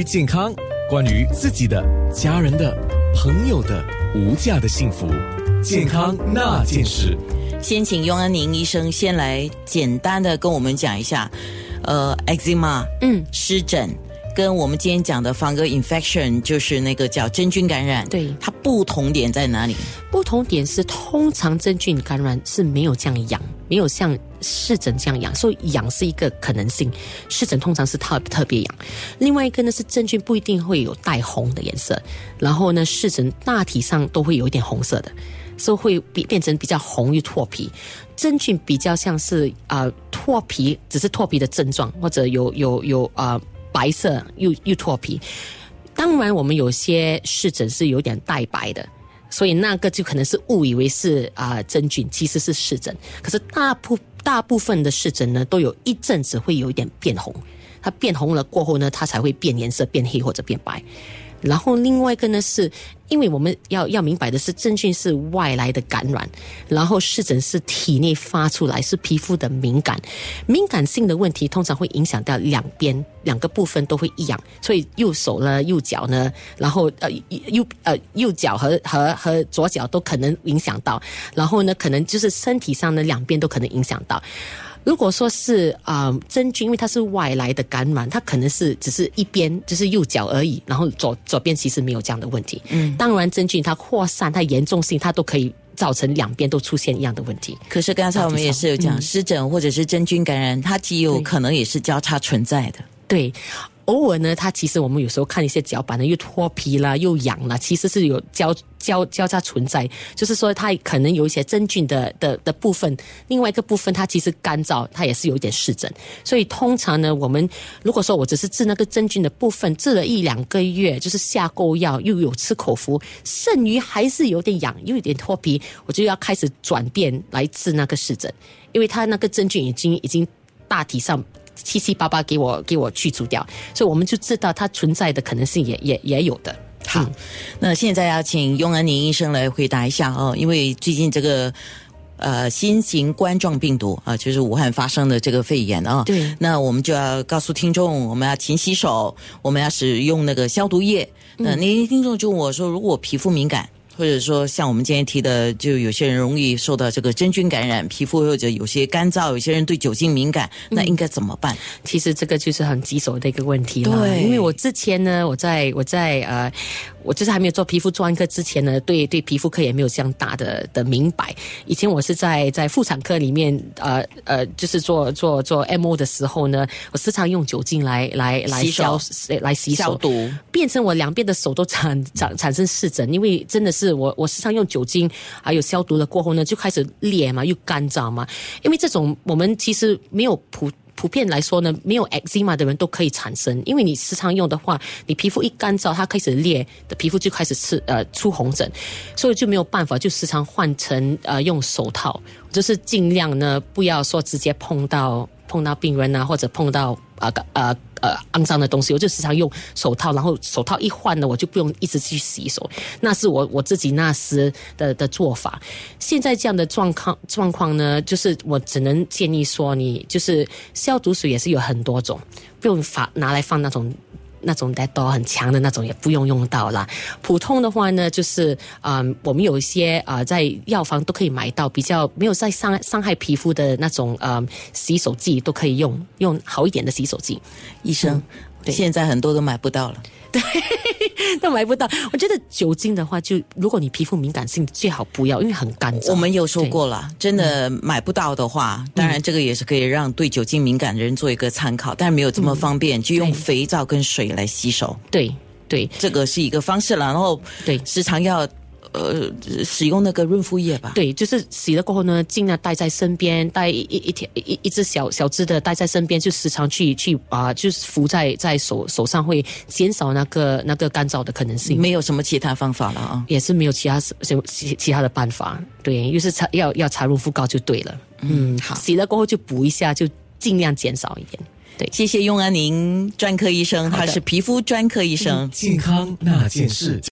于健康，关于自己的、家人的、朋友的无价的幸福，健康那件事。先请雍安宁医生先来简单的跟我们讲一下，呃，eczema，嗯，湿疹。跟我们今天讲的 fungal infection 就是那个叫真菌感染，对它不同点在哪里？不同点是，通常真菌感染是没有这样痒，没有像湿疹这样痒，所以痒是一个可能性。湿疹通常是特特别痒。另外一个呢是真菌不一定会有带红的颜色，然后呢湿疹大体上都会有一点红色的，所以会变变成比较红又脱皮。真菌比较像是啊脱皮，只是脱皮的症状，或者有有有啊。白色又又脱皮，当然我们有些湿疹是有点带白的，所以那个就可能是误以为是啊真菌，其实是湿疹。可是大部大部分的湿疹呢，都有一阵子会有一点变红，它变红了过后呢，它才会变颜色，变黑或者变白。然后另外一个呢，是因为我们要要明白的是，真菌是外来的感染，然后湿疹是体内发出来，是皮肤的敏感，敏感性的问题通常会影响到两边两个部分都会一样，所以右手呢、右脚呢，然后呃右呃右脚和和和左脚都可能影响到，然后呢，可能就是身体上的两边都可能影响到。如果说是啊真菌，因为它是外来的感染，它可能是只是一边就是右脚而已，然后左左边其实没有这样的问题。嗯，当然真菌它扩散、它严重性，它都可以造成两边都出现一样的问题。可是刚才我们也是有讲，嗯湿疹或者是真菌感染，它极有可能也是交叉存在的。对，偶尔呢，它其实我们有时候看一些脚板呢，又脱皮啦，又痒啦，其实是有交交交叉存在，就是说它可能有一些真菌的的的部分，另外一个部分它其实干燥，它也是有一点湿疹。所以通常呢，我们如果说我只是治那个真菌的部分，治了一两个月，就是下够药，又有吃口服，剩余还是有点痒，又有点脱皮，我就要开始转变来治那个湿疹，因为它那个真菌已经已经大体上。七七八八给我给我去除掉，所以我们就知道它存在的可能性也也也有的。好，那现在要请雍安宁医生来回答一下哦，因为最近这个呃新型冠状病毒啊，就是武汉发生的这个肺炎啊，对，那我们就要告诉听众，我们要勤洗手，我们要使用那个消毒液。那那些听众就问我说，如果皮肤敏感。或者说，像我们今天提的，就有些人容易受到这个真菌感染，皮肤或者有些干燥，有些人对酒精敏感，那应该怎么办？其实这个就是很棘手的一个问题了。对因为我之前呢，我在我在呃，我就是还没有做皮肤专科之前呢，对对皮肤科也没有这样大的的明白。以前我是在在妇产科里面，呃呃，就是做做做 MO 的时候呢，我时常用酒精来来来消来洗手。消毒。变成我两边的手都产产产生湿疹，因为真的是是我我时常用酒精还有消毒了过后呢，就开始裂嘛，又干燥嘛。因为这种我们其实没有普普遍来说呢，没有 eczema 的人都可以产生，因为你时常用的话，你皮肤一干燥，它开始裂的皮肤就开始吃呃出红疹，所以就没有办法，就时常换成呃用手套，就是尽量呢不要说直接碰到碰到病人啊，或者碰到呃呃呃肮脏的东西，我就时常用手套，然后手套一换了，我就不用一直去洗手，那是我我自己那时的的做法。现在这样的状况状况呢，就是我只能建议说，你就是消毒水也是有很多种，不用放拿来放那种。那种带多很强的那种也不用用到啦。普通的话呢，就是嗯、我们有一些啊、呃在药房都可以买到，比较没有在伤伤害皮肤的那种呃洗手剂都可以用，用好一点的洗手剂。医生，对现在很多都买不到了。都买不到。我觉得酒精的话，就如果你皮肤敏感性，最好不要，因为很干燥。我们有说过了，真的买不到的话，当然这个也是可以让对酒精敏感的人做一个参考，但是没有这么方便，就用肥皂跟水来洗手，对对这个是一个方式了。然后对时常要呃使用那个润肤液吧。对，就是洗了过后呢，尽量带在身边，带一一一条一一只小小只的带在身边，就时常去去啊、就是敷在在手手上，会减少那个那个干燥的可能性。没有什么其他方法了啊。也是没有其他什其其他的办法，对，又是擦要要擦润肤膏就对了。嗯，好洗了过后就补一下，就尽量减少一点。对，谢谢雍安宁专科医生，他是皮肤专科医生。健康那件事。